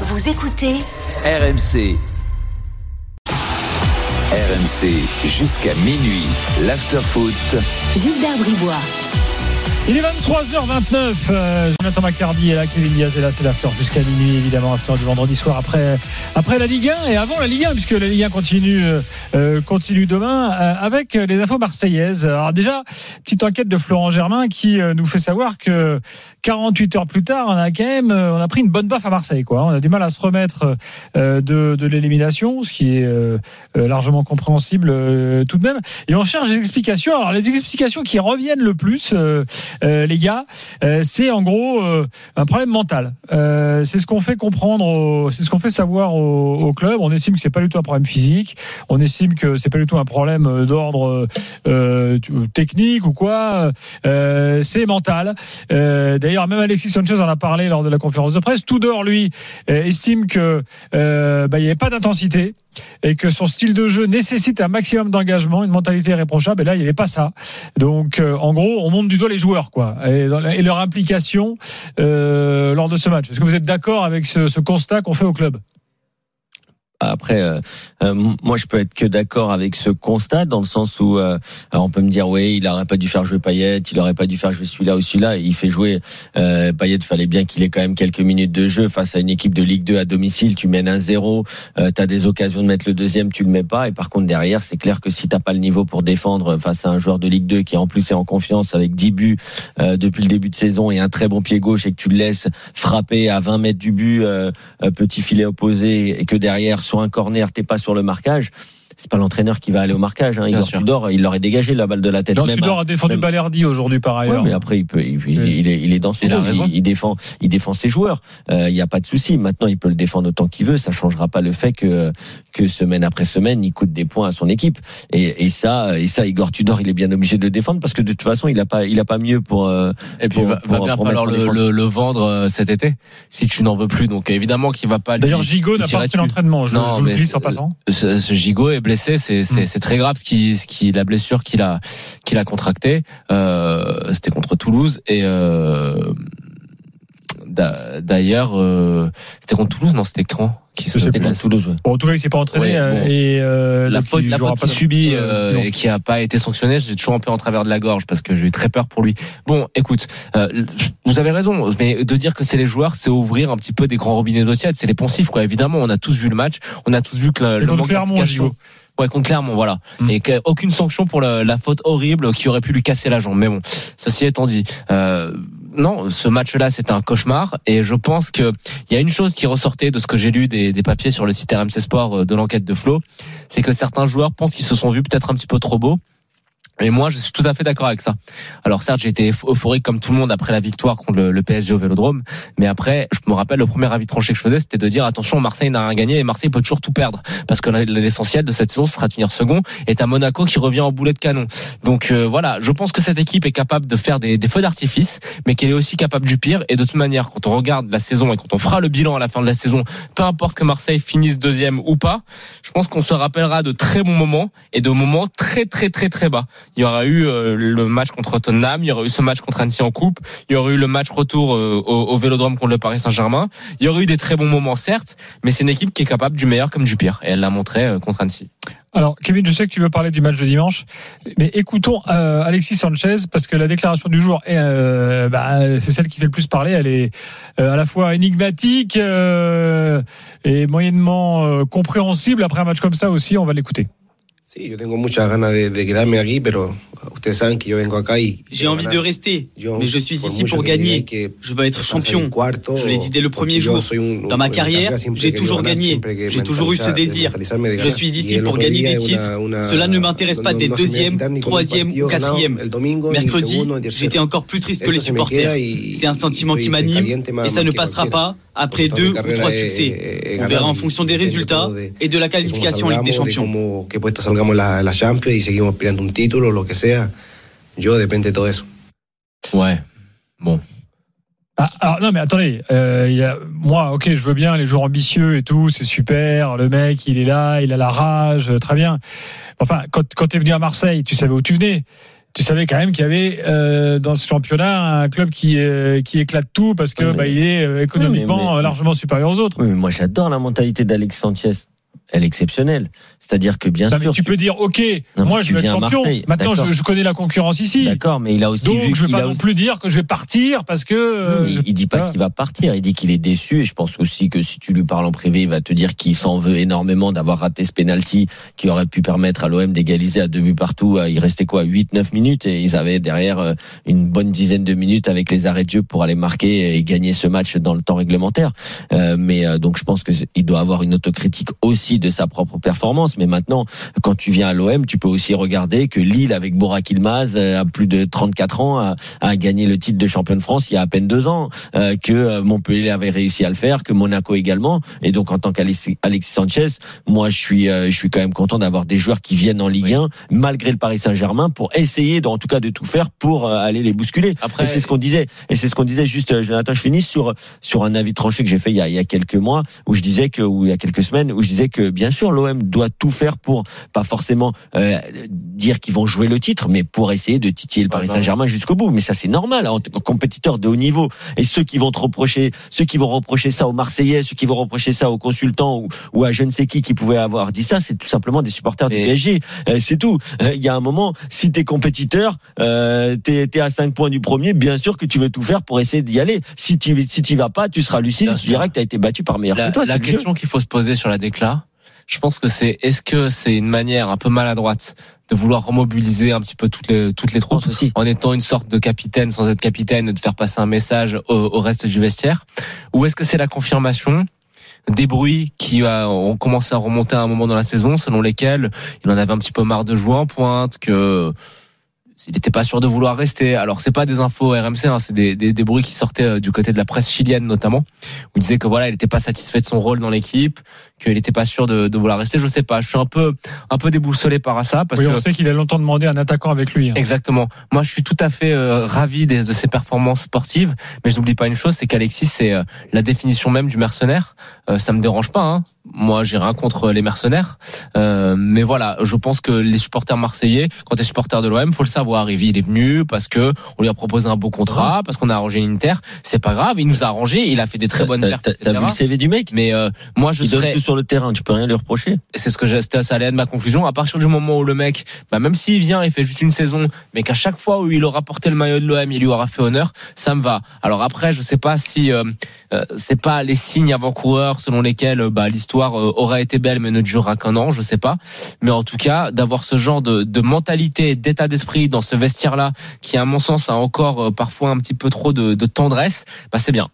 Vous écoutez RMC. RMC jusqu'à minuit. L'afterfoot. Gilbert Bribois. Il est 23h29. Euh, Jonathan Macardy est là, Kevin Diaz est là, c'est l'after jusqu'à minuit, évidemment, after du vendredi soir après, après la Ligue 1 et avant la Ligue 1, puisque la Ligue 1 continue, euh, continue demain euh, avec les infos marseillaises. Alors déjà, petite enquête de Florent Germain qui euh, nous fait savoir que 48 heures plus tard, on a quand même, euh, on a pris une bonne baffe à Marseille, quoi. On a du mal à se remettre euh, de, de l'élimination, ce qui est euh, euh, largement compréhensible euh, tout de même. Et on cherche des explications. Alors les explications qui reviennent le plus. Euh, les gars, euh, c'est en gros euh, un problème mental. C'est ce qu'on fait comprendre, c'est ce qu'on fait savoir au, au club. On estime que c'est pas du tout un problème physique. On estime que c'est pas du tout un problème d'ordre technique ou quoi. C'est mental. D'ailleurs, même Alexis Sanchez en a parlé lors de la conférence de presse. Tudor, lui, estime que euh, bah, il n'y avait pas d'intensité et que son style de jeu nécessite un maximum d'engagement, une mentalité irréprochable. Et là, il n'y avait pas ça. Donc, euh, en gros, on monte du doigt les joueurs, et, leur implication euh, lors de ce match. Est-ce que vous êtes d'accord avec ce constat qu'on fait au club? Après, euh, euh, moi, je peux être que d'accord avec ce constat, dans le sens où euh, alors on peut me dire, oui, il aurait pas dû faire jouer Payet, il aurait pas dû faire jouer celui-là ou celui-là. Il fait jouer euh, Payet, fallait bien qu'il ait quand même quelques minutes de jeu face à une équipe de Ligue 2 à domicile. Tu mènes un 0 euh, tu as des occasions de mettre le deuxième, tu le mets pas. Et par contre, derrière, c'est clair que si t'as pas le niveau pour défendre face à un joueur de Ligue 2 qui en plus est en confiance avec 10 buts euh, depuis le début de saison et un très bon pied gauche et que tu le laisses frapper à 20 mètres du but, euh, euh, petit filet opposé et que derrière sur un corner t'es pas sur le marquage, c'est pas l'entraîneur qui va aller au marquage. Hein. Igor. Tudor, il l'aurait dégagé la balle de la tête. Donc, même Tudor a défendu même- Balerdi aujourd'hui, par Ouais, ailleurs. mais après il peut, il, il- Oui. il est, il est dans son rôle. Il, il défend, il défend ses joueurs. Euh, Il n'y a pas de souci. Maintenant, il peut le défendre autant qu'il veut. Ça changera pas le fait que que semaine après semaine, il coûte des points à son équipe. Et, et ça, et ça, Igor Tudor, il est bien obligé de le défendre parce que de toute façon, il a pas, il a pas mieux pour. euh, Et puis, pour- va, va pour- bien pour falloir le, défense. le, le vendre euh, cet été, si tu n'en veux plus. Donc, évidemment qu'il va pas. D'ailleurs, Gigot n'a pas fait l'entraînement. Je, Non, je vous le mais glisse en passant. ce, ce Gigot est blessé, c'est c'est Mm. c'est très grave ce qui ce qui la blessure qu'il a qu'il a contracté. Euh, C'était contre Toulouse et euh, d'ailleurs euh, c'était contre Toulouse, non c'était quand qui contre Toulouse. ouais. Bon, en tout cas, il s'est pas entraîné. Ouais, bon. et euh, la faute, la faute qu'il de- subit euh, et qui a pas été sanctionné, j'ai toujours un peu en travers de la gorge parce que j'ai eu très peur pour lui. Bon, écoute, euh, vous avez raison, mais de dire que c'est les joueurs, c'est ouvrir un petit peu des grands robinets d'eau tiède, c'est les poncifs quoi. Évidemment, on a tous vu le match, on a tous vu que le, le manque Gigot. Ouais, contre Clermont, voilà. Mm. Et aucune sanction pour la, la faute horrible qui aurait pu lui casser la jambe. Mais bon, ceci étant dit, euh, non, ce match-là, c'était un cauchemar. Et je pense que il y a une chose qui ressortait de ce que j'ai lu des, des papiers sur le site RMC Sport euh, de l'enquête de Flo, c'est que certains joueurs pensent qu'ils se sont vus peut-être un petit peu trop beaux. Et moi, je suis tout à fait d'accord avec ça. Alors certes, été euphorique comme tout le monde après la victoire contre le, le PSG au Vélodrome, mais après, je me rappelle le premier avis tranché que je faisais, c'était de dire attention, Marseille n'a rien gagné et Marseille peut toujours tout perdre parce que l'essentiel de cette saison, ce sera de finir second. Et à Monaco qui revient en boulet de canon. Donc euh, voilà, je pense que cette équipe est capable de faire des, des feux d'artifice, mais qu'elle est aussi capable du pire. Et de toute manière, quand on regarde la saison et quand on fera le bilan à la fin de la saison, peu importe que Marseille finisse deuxième ou pas, je pense qu'on se rappellera de très bons moments et de moments très très très très bas. Il y aura eu euh, le match contre Tottenham, il y aura eu ce match contre Annecy en coupe, il y aura eu le match retour euh, au, Vélodrome contre le Paris Saint-Germain. Il y aura eu des très bons moments certes, mais c'est une équipe qui est capable du meilleur comme du pire et elle l'a montré euh, contre Annecy. Alors, Kevin, je sais que tu veux parler du match de dimanche, mais écoutons Alexis Sanchez parce que la déclaration du jour, est, bah, c'est celle qui fait le plus parler. Elle est à la fois énigmatique et moyennement compréhensible. Après un match comme ça aussi, on va l'écouter. Sí, yo tengo muchas ganas de, de quedarme aquí, pero ustedes saben que yo vengo acá y J'ai envie de rester, Yo, mais je suis ici pour gagner. Je veux être champion. cuarto, Je l'ai dit dès le premier jour. un- Dans ma carrière, j'ai toujours ganar, gagné. J'ai toujours eu ce désir. Je suis ici pour gagner des titres. una- Cela ne m'intéresse pas d'être a deuxième, troisième ou quatrième. Mercredi, j'étais encore plus triste que les supporters. C'est un sentiment qui m'anime et ça ne passera pas après deux ou trois succès. On verra en fonction des résultats de- et de la qualification en Ligue des de Champions. qué puesto salgamos la, la Champions y seguimos peleando un título, lo que sea. Yo depende de todo eso. Ouais. Bon. Ah, alors non mais attendez, euh, il y a, moi ok je veux bien les joueurs ambitieux et tout, c'est super, le mec il est là, il a la rage, euh, très bien. Enfin quand, quand tu es venu à Marseille, tu savais où tu venais. Tu savais quand même qu'il y avait euh, dans ce championnat un club qui euh, qui éclate tout parce que mais- bah, il est euh, économiquement Oui, mais- mais- largement supérieur aux autres. Oui, mais moi j'adore la mentalité d'Alex Sanchez. Elle est exceptionnelle. C'est-à-dire que bien Non, mais sûr. tu peux dire, ok, Non, moi je vais être champion. Maintenant, je, je connais la concurrence ici. D'accord, mais il a aussi Donc, vu. je vais il pas a non aussi- plus dire que je vais partir parce que. euh, mais il dit pas qu'il va partir, il dit qu'il est déçu et je pense aussi que si tu lui parles en privé, il va te dire qu'il s'en veut énormément d'avoir raté ce penalty qui aurait pu permettre à l'OM d'égaliser à deux buts partout. Il restait quoi 8 9 minutes et ils avaient derrière euh, une bonne dizaine de minutes avec les arrêts de jeu pour aller marquer et gagner ce match dans le temps réglementaire. Euh, mais euh, donc je pense que il doit avoir une autocritique aussi de sa propre performance mais maintenant quand tu viens à l'OM, tu peux aussi regarder que Lille avec Borak Ilmaz euh, a plus de 34 ans a, a gagné le titre de champion de France il y a à peine deux ans euh, que euh, Montpellier avait réussi à le faire, que Monaco également. Et donc en tant qu'Alexis Alexis Sanchez, moi je suis euh, je suis quand même content d'avoir des joueurs qui viennent en Ligue Oui. 1 malgré le Paris Saint-Germain pour essayer de- en tout cas de tout faire pour euh, aller les bousculer. Après, Et c'est ce qu'on disait. Et c'est ce qu'on disait juste, euh, Jonathan, je finis sur sur un avis tranché que j'ai fait il y, a, il y a quelques mois où je disais que, ou il y a quelques semaines, où je disais que bien sûr l'OM doit tout faire pour pas forcément euh, dire qu'ils vont jouer le titre, mais pour essayer de titiller le Paris Saint-Germain jusqu'au bout. Mais ça c'est normal en, en compétiteur de haut niveau. Et ceux qui vont te reprocher, ceux qui vont reprocher ça aux Marseillais, ceux qui vont reprocher ça aux consultants ou, ou à je ne sais qui qui pouvait avoir dit ça, c'est tout simplement des supporters du Mais- PSG. Euh, c'est tout. Euh, Il y a un moment, si t'es compétiteur, euh, t'es es à 5 points du premier, bien sûr que tu veux tout faire pour essayer d'y aller. Si tu si t'y vas pas, tu seras lucide, Bien tu sûr. diras que t'as été battu par meilleur la, que toi. la question qu'il faut se poser sur la décla, je pense que c'est est-ce que c'est une manière un peu maladroite de vouloir remobiliser un petit peu toutes les toutes les troupes aussi. en étant une sorte de capitaine sans être capitaine, de faire passer un message au, au reste du vestiaire? Ou est-ce que c'est la confirmation des bruits qui euh, ont commencé à remonter à un moment dans la saison, selon lesquels il en avait un petit peu marre de jouer en pointe, que il n'était pas sûr de vouloir rester. Alors c'est pas des infos RMC, hein, c'est des, des, des bruits qui sortaient euh, du côté de la presse chilienne notamment, où il disait que voilà, il n'était pas satisfait de son rôle dans l'équipe, qu'il n'était pas sûr de, de vouloir rester. Je sais pas, je suis un peu un peu déboussolé par ça parce Oui, que on sait qu'il a longtemps demandé un attaquant avec lui. hein. Exactement. Moi, je suis tout à fait euh, ravi des- de ses performances sportives, mais je n'oublie pas une chose, c'est qu'Alexis, c'est euh, la définition même du mercenaire. Euh, ça me dérange pas. Hein. Moi, j'ai rien contre les mercenaires, Euh, mais voilà, je pense que les supporters marseillais, quand t'es supporter de l'OM, faut le savoir. Il est venu parce que on lui a proposé un beau contrat, parce qu'on a arrangé une Inter. C'est pas grave, il nous a arrangé, il a fait des très bonnes perfs, T'as vu le CV du mec? Mais euh, moi, je Il donne serais tout sur le terrain, tu peux rien lui reprocher. c'est ce que j'ai, c'était- ça allait être ma conclusion. À partir du moment où le mec, bah, même s'il vient et fait juste une saison, mais qu'à chaque fois où il aura porté le maillot de l'OM, il lui aura fait honneur, ça me va. Alors après, je sais pas si euh, euh, c'est pas les signes avant-coureurs selon lesquels euh, bah, l'histoire euh, aura été belle mais ne durera qu'un an, je sais pas. Mais en tout cas, d'avoir ce genre de, de mentalité, d'état d'esprit dans ce vestiaire-là, qui à mon sens a encore euh, parfois un petit peu trop de, de tendresse, bah c'est bien.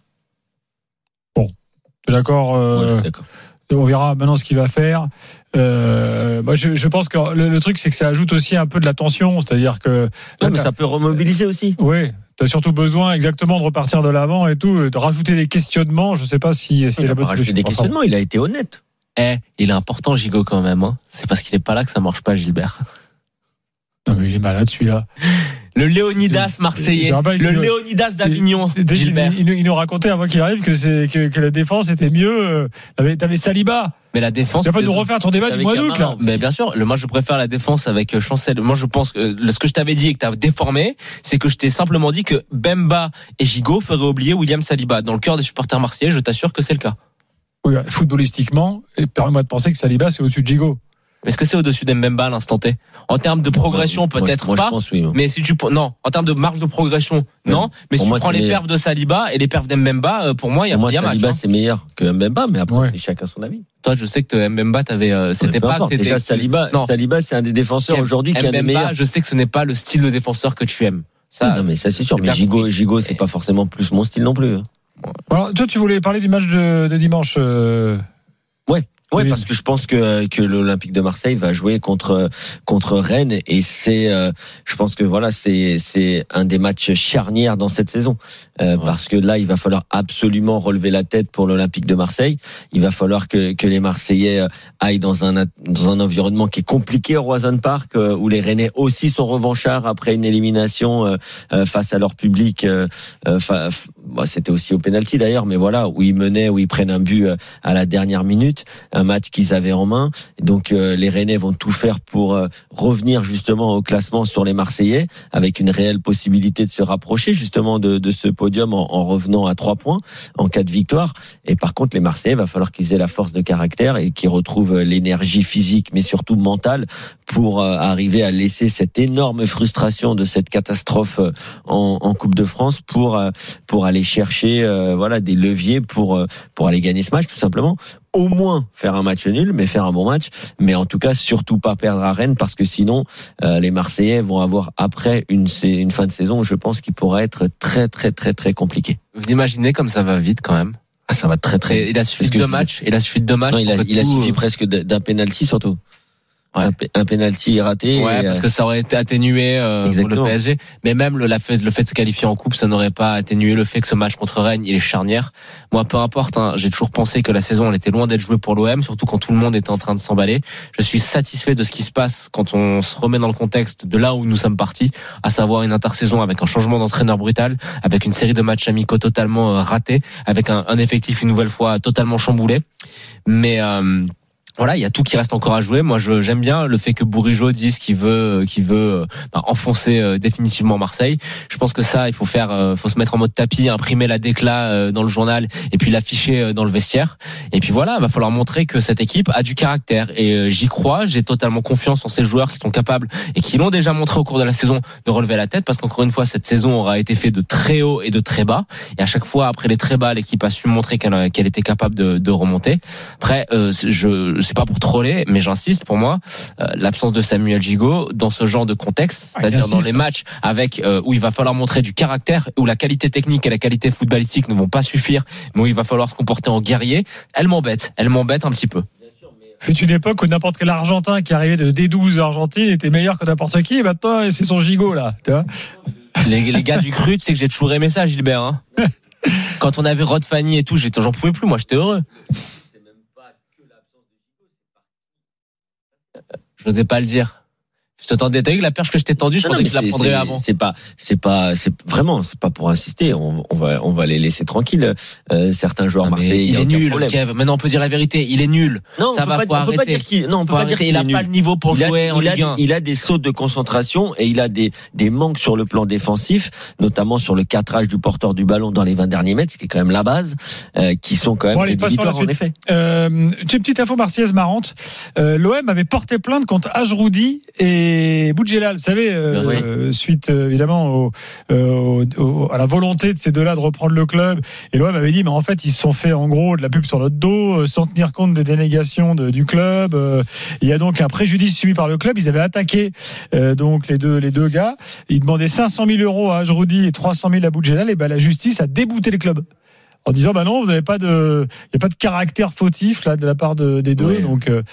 Tu es d'accord euh, d'accord. On verra maintenant ce qu'il va faire. Euh, je, je pense que le, le truc, c'est que ça ajoute aussi un peu de la tension. C'est-à-dire que. Ouais, mais ça peut remobiliser aussi. Oui, tu as surtout besoin exactement de repartir de l'avant et tout, de rajouter des questionnements. Je sais pas si c'est Il la a bonne solution. des questionnements, il a été honnête. Eh, il est important Gigot quand même. Hein. C'est parce qu'il est pas là que ça marche pas, Gilbert. Non, mais il est malade celui-là. Le Léonidas marseillais. Le Léonidas d'Avignon, Gilbert. Il, nous- il nous racontait avant qu'il arrive que, c'est, que, que la défense était mieux. euh, T'avais, t'avais Saliba. Mais la défense. Tu vas pas nous refaire ton débat du mois d'août, là. Mais bien sûr, le, moi je préfère la défense avec euh, Chancel. Moi je pense que ce que je t'avais dit et que tu as déformé, c'est que je t'ai simplement dit que Bemba et Gigot feraient oublier William Saliba. Dans le cœur des supporters marseillais, je t'assure que c'est le cas. Oui, footballistiquement, et permets-moi de penser que Saliba, c'est au-dessus de Gigot. Est-ce que c'est au-dessus d'Mbemba à l'instant T? En termes de progression, peut-être pas. Je pense, oui. Mais si tu non, en termes de marge de progression, non. Mais Pour si moi, tu prends les meilleur. perfs de Saliba et les perfs d'Mbemba, euh, pour moi, il y a, Pour moi, a match. Saliba, hein. c'est meilleur que Mbemba, mais après, Ouais. chacun son avis. Toi, je sais que Mbemba, t'avais, euh, c'était pas. importe. Déjà, Saliba, Non. Saliba, c'est un des défenseurs aujourd'hui qui est un des meilleurs. je sais que ce n'est pas le style de défenseur que tu aimes. Ça, Oui, non, mais ça, c'est sûr. Mais Gigot. Gigot, c'est pas forcément plus mon style non plus. hein. Alors, toi, tu voulais parler du match de, de dimanche. euh, Ouais, Oui. parce que je pense que que l'Olympique de Marseille va jouer contre contre Rennes et c'est, euh, je pense que voilà, c'est c'est un des matchs charnières dans cette saison Euh, Ouais. parce que là, il va falloir absolument relever la tête pour l'Olympique de Marseille. Il va falloir que que les Marseillais euh, aillent dans un dans un environnement qui est compliqué au Roison Park euh, où les Rennais aussi sont revanchards après une élimination euh, face à leur public. fa- bon, c'était aussi au penalty d'ailleurs, mais voilà où ils menaient, où ils prennent un but à la dernière minute. Un match qu'ils avaient en main. Donc euh, les Rennais vont tout faire pour euh, revenir justement au classement sur les Marseillais, avec une réelle possibilité de se rapprocher justement de, de ce podium en, en revenant à trois points en cas de victoire. Et par contre, les Marseillais, va falloir qu'ils aient la force de caractère et qu'ils retrouvent l'énergie physique, mais surtout mentale, pour euh, arriver à laisser cette énorme frustration de cette catastrophe euh, en, en Coupe de France pour euh, pour aller chercher euh, voilà des leviers pour euh, pour aller gagner ce match tout simplement. Au moins faire un match nul, mais faire un bon match. Mais en tout cas, surtout pas perdre à Rennes parce que sinon, euh, les Marseillais vont avoir après une, une fin de saison, je pense, qui pourrait être très très très très compliquée. Vous imaginez comme ça va vite quand même? Ah, ça va très très. Et il a suffi Parce de que deux tu- matchs. Il a suffi de. Non, il a, il a suffi euh, presque d'un penalty surtout. Ouais. Un, pe- un penalty raté. Ouais, et, parce que ça aurait été atténué euh, pour le PSG. Mais même le, la fait, le fait de se qualifier en coupe, ça n'aurait pas atténué le fait que ce match contre Rennes, il est charnière. Moi, peu importe, hein, j'ai toujours pensé que la saison, elle était loin d'être jouée pour l'OM, surtout quand tout le monde était en train de s'emballer. Je suis satisfait de ce qui se passe quand on se remet dans le contexte de là où nous sommes partis, à savoir une intersaison avec un changement d'entraîneur brutal, avec une série de matchs amicaux totalement euh, ratés, avec un, un effectif une nouvelle fois totalement chamboulé. Mais euh, voilà, il y a tout qui reste encore à jouer. Moi, j'aime bien le fait que Bourigeau dise qu'il veut, qu'il veut euh, bah, enfoncer euh, définitivement Marseille. Je pense que ça, il faut faire, euh, faut se mettre en mode tapis, imprimer la déclat euh, dans le journal et puis l'afficher euh, dans le vestiaire. Et puis voilà, il va falloir montrer que cette équipe a du caractère. Et euh, j'y crois. J'ai totalement confiance en ces joueurs qui sont capables et qui l'ont déjà montré au cours de la saison de relever la tête, parce qu'encore une fois, cette saison aura été faite de très haut et de très bas. Et à chaque fois, après les très bas, l'équipe a su montrer qu'elle qu'elle était capable de, de remonter. Après, euh, je c'est pas pour troller, mais j'insiste pour moi, euh, l'absence de Samuel Gigot dans ce genre de contexte, Ah, c'est-à-dire dans les matchs avec euh, où il va falloir montrer du caractère, où la qualité technique et la qualité footballistique ne vont pas suffire, mais où il va falloir se comporter en guerrier, elle m'embête, elle m'embête un petit peu. fut une époque où n'importe quel Argentin qui arrivait de D12 Argentine était meilleur que n'importe qui. Et maintenant, c'est son gigot là. Tu vois Les, les gars du cru, tu sais que j'ai toujours aimé ça, Gilbert. Hein Quand on avait Rod Fanny et tout, j'étais- j'en pouvais plus, moi j'étais heureux. Je n'osais pas le dire. Je t'attendais, t'as vu la perche que je t'ai tendue, je Non, pensais non, que je la prendrais c'est- avant. C'est pas, c'est pas, c'est vraiment, c'est pas pour insister. On, on va, on va les laisser tranquilles. Euh, certains joueurs Non, mais marseillais, il y a est aucun nul, problème. Kev. Maintenant, on peut dire la vérité. Il est nul. Non, Ça on va, peut faut pas, on peut pas arrêter. dire qu'il, non, on peut Faut pas dire qu'il il a pas le niveau pour il a, jouer en il a- Ligue 1. il a des sautes de concentration et il a des, des manques sur le plan défensif, notamment sur le cadrage du porteur du ballon dans les 20 derniers mètres, ce qui est quand même la base, euh, qui sont quand même Bon, la rédhibitoires en effet. Euh, une petite info marseillaise marrante. Euh, L'OM avait porté plainte contre Ajroudi et Boudjelal. Vous savez, euh, Oui. suite euh, évidemment au, euh, au- au- à la volonté de ces deux-là de reprendre le club. Et l'OM avait dit, mais en fait, ils se sont fait en gros de la pub sur notre dos, sans tenir compte des dénégations de- du club. Il y a donc un préjudice subi par le club. Ils avaient attaqué euh, donc les deux les deux gars. Ils demandaient 500 000 euros à Ajroudi et 300 000 à Boudjelal. Et ben la justice a débouté les clubs en disant bah non vous n'avez pas de il a pas de caractère fautif là de la part de, des deux donc euh,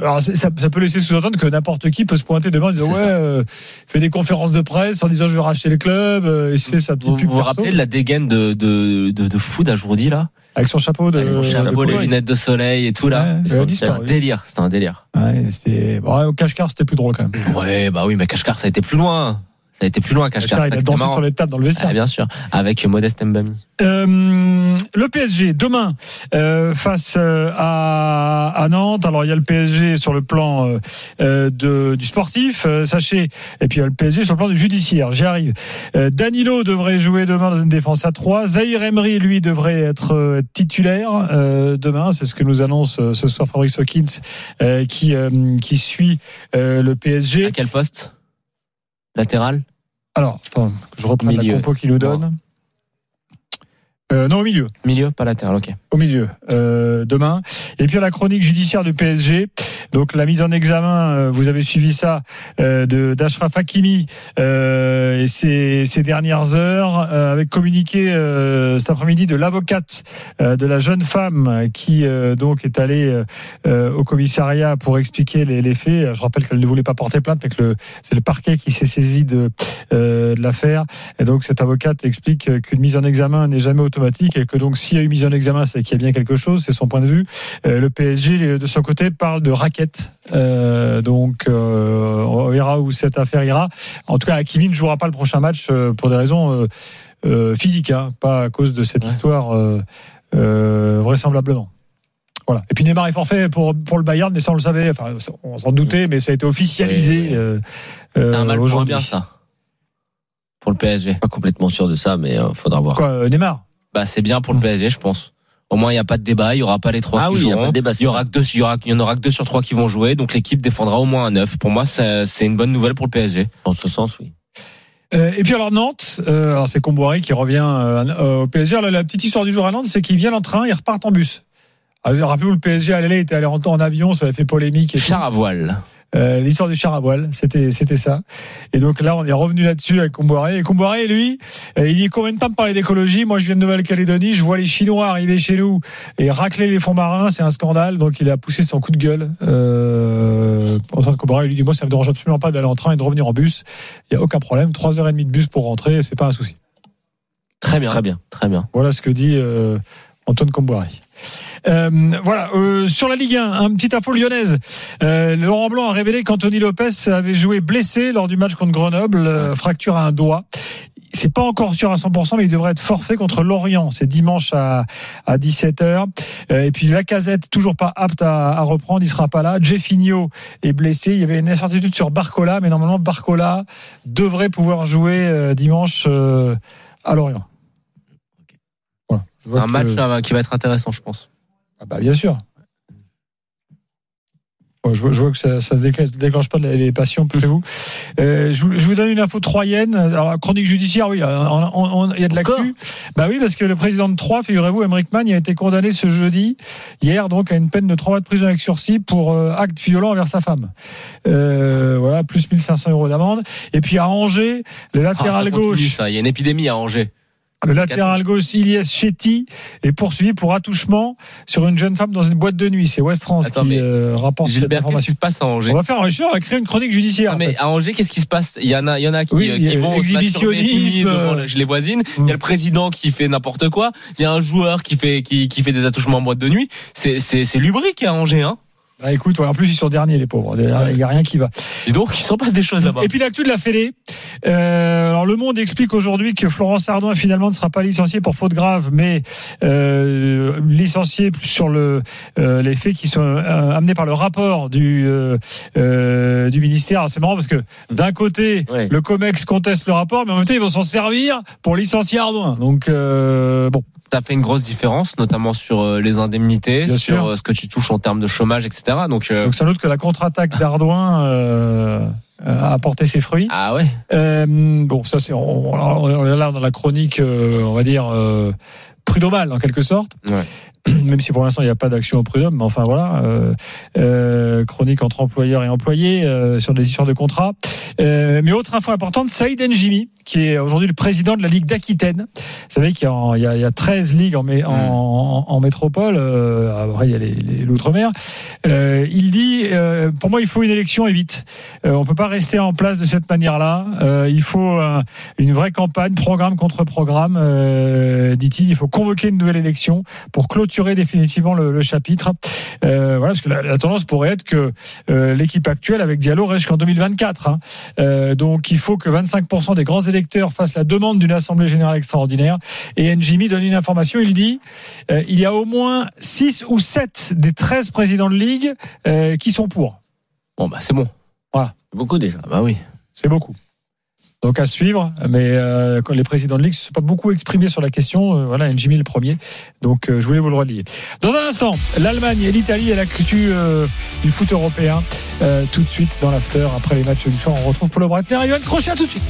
alors ça, ça peut laisser sous-entendre que n'importe qui peut se pointer demain en disant ouais euh, fait des conférences de presse en disant je vais racheter le club euh, il se fait sa petite Vous pub vous vous rappelez de la dégaine de, de, de, de fou d'Ajourdi, là? Avec son chapeau de, Avec son de chapeau, les lunettes de soleil et tout, là. Ouais, C'était un délire, c'était un délire. Ouais, c'était bon, ouais, au cache-car c'était plus drôle quand même Ouais, bah oui, mais Kashkar, ça a été plus loin. Ça a été plus loin. Kashkar, il a dansé sur les tables dans le vestiaire Ah, bien sûr, avec Modeste Mbami. Euh, le PSG demain euh, face euh, à, à Nantes. Alors il y a le PSG sur le plan euh, euh, de, du sportif, euh, sachez, et puis il y a le PSG sur le plan du judiciaire. J'y arrive. Danilo devrait jouer demain dans une défense à 3. Zahir Emery, lui, devrait être titulaire euh, demain. C'est ce que nous annonce ce soir Fabrice Hawkins, euh, qui, euh, qui suit euh, le PSG. À quel poste? Latéral? Alors, attends, je reprends la compo qu'il nous donne. Euh, non, au milieu. Milieu, pas latéral, ok. au milieu euh, demain. Et puis à la chronique judiciaire du PSG, donc la mise en examen, euh, vous avez suivi ça de d'Ashraf Hakimi et ces, ces dernières heures, avec communiqué cet après-midi de l'avocate de la jeune femme qui donc est allée au commissariat pour expliquer les, les faits. Je rappelle qu'elle ne voulait pas porter plainte, mais que le- c'est le parquet qui s'est saisi de, de l'affaire. Et donc cette avocate explique qu'une mise en examen n'est jamais automatique et que donc s'il y a eu mise en examen, c'est qu'il y a bien quelque chose, c'est son point de vue. Euh, le PSG de son côté parle de raquette. Euh, donc euh, on verra où cette affaire ira. En tout cas, Hakimi ne jouera pas le prochain match euh, pour des raisons euh, euh, physiques, hein, pas à cause de cette Ouais. histoire euh, euh, vraisemblablement. Voilà. Et puis Neymar est forfait pour, pour le Bayern, mais ça on le savait, enfin on s'en doutait, mais ça a été officialisé Oui, oui. euh, C'est un euh, mal pour bien, ça. Pour le PSG. Pas complètement sûr de ça, mais euh, faudra voir. Quoi, euh, Neymar? Bah, c'est bien pour le PSG, je pense. Au moins, il n'y a pas de débat, il n'y aura pas les trois Ah qui oui, il y a joueront. pas de débat, Il y aura que deux, il y aura, il y en aura que deux sur trois qui vont jouer, donc l'équipe défendra au moins un neuf. Pour moi, c'est c'est une bonne nouvelle pour le PSG. Dans ce sens, oui. Euh, et puis alors Nantes, euh, alors c'est Comboiré qui revient euh, au PSG. Alors, la petite histoire du jour à Nantes, c'est qu'ils viennent en train, ils repartent en bus. Alors, Rappelez-vous, le PSG à l'aller était allé en, en avion, ça avait fait polémique. Et tout. Char à voile. Euh, L'histoire du char à voile, c'était c'était ça. Et donc là, on est revenu là-dessus avec Comboiré. Et Comboiré, lui, euh, il dit combien de temps de parler d'écologie? Moi, je viens de Nouvelle-Calédonie, je vois les Chinois arriver chez nous et racler les fonds marins, c'est un scandale. Donc il a poussé son coup de gueule. Euh, Antoine Comboiré, il lui dit moi, ça me dérange absolument pas d'aller en train et de revenir en bus. Il y a aucun problème. Trois heures et demie de bus pour rentrer, c'est pas un souci. Très bien. Très bien. Très bien. Voilà ce que dit euh, Antoine Comboiré. Euh, voilà, euh, sur la Ligue 1, un petit info lyonnaise. Euh, Laurent Blanc a révélé qu'Anthony Lopez avait joué blessé lors du match contre Grenoble, euh, fracture à un doigt. C'est pas encore sûr à 100%, mais il devrait être forfait contre Lorient. C'est dimanche à, à 17h. Euh, et puis Lacazette, toujours pas apte à, à reprendre, il sera pas là. Jeffinho est blessé. Il y avait une incertitude sur Barcola, mais normalement Barcola devrait pouvoir jouer dimanche à Lorient. Un que- match euh, qui va être intéressant, je pense. ah bah bien sûr. Bon, je, vois, je vois que ça, ça déclenche, déclenche pas les passions plus vous. Euh, je, vous. je vous donne une info troyenne. Alors, chronique judiciaire, oui, euh, il y a de l'actu. Bah oui, parce que le président de Troyes, figurez-vous, Emmerich Mann, il a été condamné ce jeudi, hier, donc, à une peine de trois mois de prison avec sursis pour euh, acte violent envers sa femme. Euh, voilà, plus 1500 euros d'amende. Et puis à Angers, le Ah, latéral ça continue, gauche. ça. Il y a une épidémie à Angers. Le latéral gauche Ilyes Chetty est poursuivi pour attouchement sur une jeune femme dans une boîte de nuit. C'est West France Attends, qui euh, rapporte cette Gilbert, qu'est-ce qui information. se passe à Angers On va faire un on va créer une chronique judiciaire. Ah, en mais fait. à Angers, qu'est-ce qui se passe? Il y en a, il y en a qui, Oui, euh, qui vont exhibitionnisme, devant les voisines. Il y a le président qui fait n'importe quoi. Il y a un joueur qui fait qui, qui fait des attouchements en boîte de nuit. C'est c'est c'est lubrique à Angers, hein. Ah, écoute, en plus ils sont derniers les pauvres. Il n'y a rien qui va. Et donc il s'en passe des choses là-bas. Et puis l'actu de la Fédé. Euh, alors le Monde explique aujourd'hui que Florence Ardouin finalement ne sera pas licencié pour faute grave, mais euh, licencié sur le euh, les faits qui sont euh, amenés par le rapport du euh, euh, du ministère. C'est marrant parce que d'un côté Ouais. le Comex conteste le rapport, mais en même temps ils vont s'en servir pour licencier Ardouin. Donc euh, bon. Ça fait une grosse différence, notamment sur euh, les indemnités, Bien sur sûr. euh, ce que tu touches en termes de chomage, etc. Donc euh, Donc sans doute que la contre-attaque d'Ardouin euh, a apporté ses fruits. ah ouais. Euh, bon, ça c'est on, on- là dans la chronique, on va dire prud'homale en quelque sorte. Ouais. Même si pour l'instant il n'y a pas d'action au prud'homme, mais enfin voilà, euh, euh, chronique entre employeurs et employés euh, sur des histoires de contrats. Euh, mais autre info importante, Saïd Njimi, qui est aujourd'hui le président de la Ligue d'Aquitaine. Vous savez qu'il y, y a, il y a 13 ligues en, mé- en, en- en métropole, euh, après il y a les- les- l'outre-mer. Euh, il dit, euh, pour moi il faut une élection et vite. Euh, on peut pas rester en place de cette manière-là. Euh, il faut une vraie campagne, programme contre programme, euh, dit-il. Il faut convoquer une nouvelle élection pour clôturer définitivement le, le chapitre. Euh, voilà, parce que la, la tendance pourrait être que euh, l'équipe actuelle avec Diallo reste jusqu'en 2024. hein. Euh, donc il faut que 25% des grands électeurs fassent la demande d'une assemblée générale extraordinaire. Et Njimi donne une information. Il dit euh, il y a au moins 6 ou 7 des 13 présidents de ligue euh, qui sont pour. Bon bah c'est bon. Beaucoup déjà. Ah bah oui. C'est beaucoup. Donc à suivre, mais euh, les présidents de ligue ne se sont pas beaucoup exprimés sur la question. euh, voilà, Njimi le premier. Donc euh, je voulais vous le relier. Dans un instant, l'Allemagne et l'Italie et l'actu euh, du foot européen. Euh, tout de suite dans l'after après les matchs du soir. On retrouve Paulo Breitner et Johan Crochet. À tout de suite.